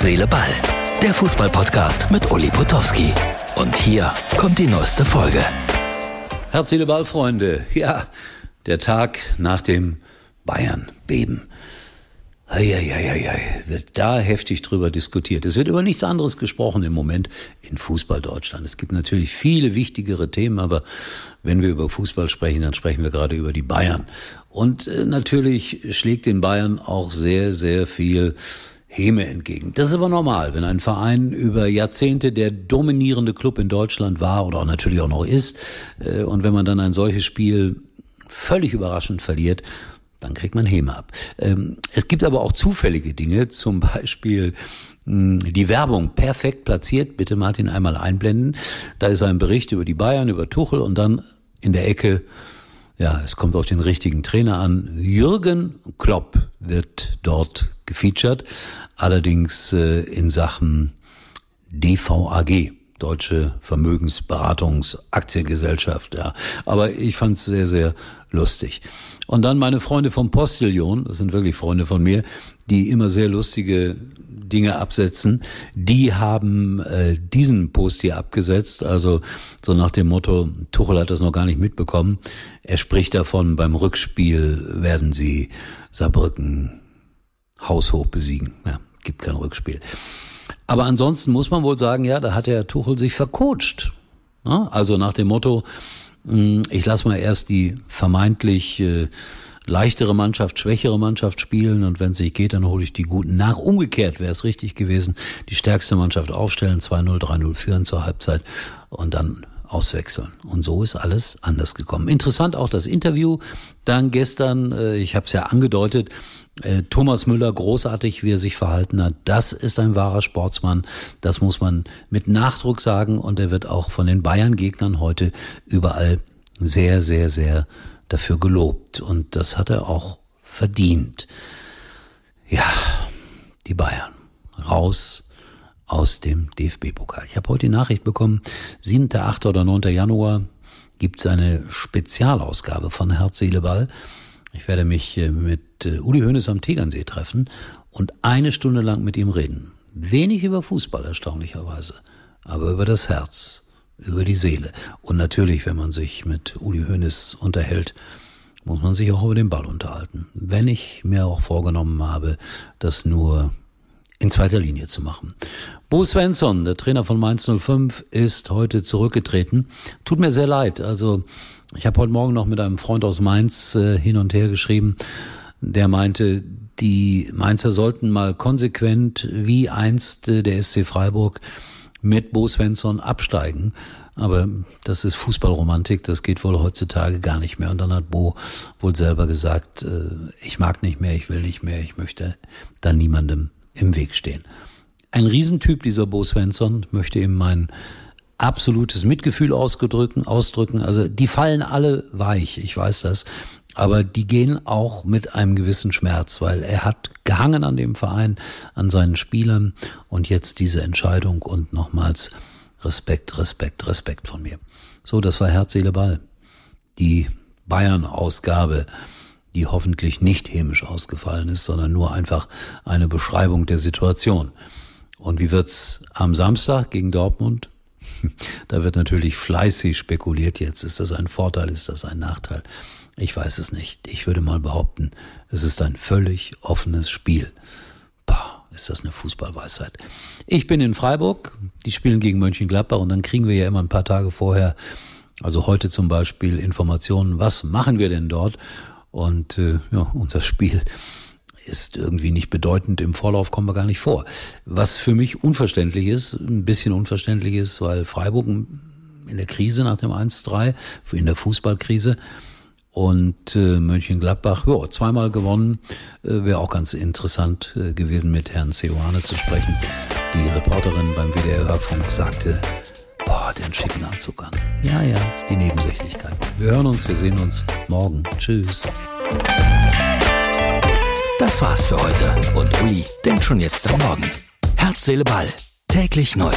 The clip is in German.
Herz, Seele, Ball. Der Fußballpodcast mit Uli Potowski. Und hier kommt die neueste Folge. Herz, Seele, Ball, Freunde. Ja, der Tag nach dem Bayern-Beben. Eieieiei, wird da heftig drüber diskutiert. Es wird über nichts anderes gesprochen im Moment in Fußball Deutschland. Es gibt natürlich viele wichtigere Themen, aber wenn wir über Fußball sprechen, dann sprechen wir gerade über die Bayern. Und äh, natürlich schlägt den Bayern auch sehr, sehr viel Häme entgegen. Das ist aber normal, wenn ein Verein über Jahrzehnte der dominierende Club in Deutschland war oder auch natürlich auch noch ist, äh, und wenn man dann ein solches Spiel völlig überraschend verliert, dann kriegt man Häme ab. Ähm, es gibt aber auch zufällige Dinge, zum Beispiel hm, die Werbung perfekt platziert. Bitte Martin einmal einblenden. Da ist ein Bericht über die Bayern, über Tuchel und dann in der Ecke, ja, es kommt auf den richtigen Trainer an. Jürgen Klopp wird dort gefeatured, allerdings äh, in Sachen DVAG. Deutsche Vermögensberatungsaktiengesellschaft, ja. Aber ich fand es sehr, sehr lustig. Und dann meine Freunde vom Postillon, das sind wirklich Freunde von mir, die immer sehr lustige Dinge absetzen, die haben äh, diesen Post hier abgesetzt, also so nach dem Motto, Tuchel hat das noch gar nicht mitbekommen. Er spricht davon, beim Rückspiel werden sie Saarbrücken haushoch besiegen. Ja, gibt kein Rückspiel. Aber ansonsten muss man wohl sagen, ja, da hat der Tuchel sich vercoacht. Also nach dem Motto, hm, ich lasse mal erst die vermeintlich äh, leichtere Mannschaft, schwächere Mannschaft spielen und wenn es nicht geht, dann hole ich die Guten nach. Umgekehrt wäre es richtig gewesen, die stärkste Mannschaft aufstellen, 2-0, 3-0 führen zur Halbzeit und dann auswechseln. Und so ist alles anders gekommen. Interessant auch das Interview dann gestern, äh, ich habe es ja angedeutet, äh, Thomas Müller, großartig, wie er sich verhalten hat. Das ist ein wahrer Sportsmann. Das muss man mit Nachdruck sagen. Und er wird auch von den Bayern-Gegnern heute überall sehr, sehr, sehr dafür gelobt. Und das hat er auch verdient. Ja, die Bayern. Raus aus dem DFB-Pokal. Ich habe heute die Nachricht bekommen, 7., 8. oder 9. Januar gibt es eine Spezialausgabe von Herz, Seele, Ball. Ich werde mich äh, mit äh, Uli Hoeneß am Tegernsee treffen und eine Stunde lang mit ihm reden. Wenig über Fußball erstaunlicherweise, aber über das Herz, über die Seele. Und natürlich, wenn man sich mit Uli Hoeneß unterhält, muss man sich auch über den Ball unterhalten. Wenn ich mir auch vorgenommen habe, das nur in zweiter Linie zu machen. Bo Svensson, der Trainer von Mainz 05, ist heute zurückgetreten. Tut mir sehr leid. Also ich habe heute Morgen noch mit einem Freund aus Mainz äh, hin und her geschrieben, der meinte, die Mainzer sollten mal konsequent wie einst äh, der SC Freiburg mit Bo Svensson absteigen. Aber das ist Fußballromantik, das geht wohl heutzutage gar nicht mehr. Und dann hat Bo wohl selber gesagt, äh, ich mag nicht mehr, ich will nicht mehr, ich möchte da niemandem im Weg stehen. Ein Riesentyp, dieser Bo Svensson, möchte ihm meinen absolutes Mitgefühl ausgedrücken, ausdrücken. Also die fallen alle weich, ich weiß das. Aber die gehen auch mit einem gewissen Schmerz, weil er hat gehangen an dem Verein, an seinen Spielern und jetzt diese Entscheidung und nochmals Respekt, Respekt, Respekt von mir. So, das war Herz, Seele, Ball. Die Bayern-Ausgabe, die hoffentlich nicht hämisch ausgefallen ist, sondern nur einfach eine Beschreibung der Situation. Und wie wird's am Samstag gegen Dortmund? Da wird natürlich fleißig spekuliert jetzt. Ist das ein Vorteil? Ist das ein Nachteil? Ich weiß es nicht. Ich würde mal behaupten, es ist ein völlig offenes Spiel. Bah, ist das eine Fußballweisheit. Ich bin in Freiburg. Die spielen gegen Mönchengladbach und dann kriegen wir ja immer ein paar Tage vorher, also heute zum Beispiel, Informationen. Was machen wir denn dort? Und äh, ja, unser Spiel ist irgendwie nicht bedeutend. Im Vorlauf kommen wir gar nicht vor. Was für mich unverständlich ist, ein bisschen unverständlich ist, weil Freiburg in der Krise nach dem 1-3, in der Fußballkrise, und äh, Mönchengladbach, ja, zweimal gewonnen. Äh, Wäre auch ganz interessant äh, gewesen, mit Herrn Seoane zu sprechen. Die Reporterin beim WDR-Hörfunk sagte, boah, den schicken Anzug an. Ja, ja, die Nebensächlichkeit. Wir hören uns, wir sehen uns morgen. Tschüss. Das war's für heute und Uli denkt schon jetzt am Morgen. Herz, Seele, Ball. Täglich neu.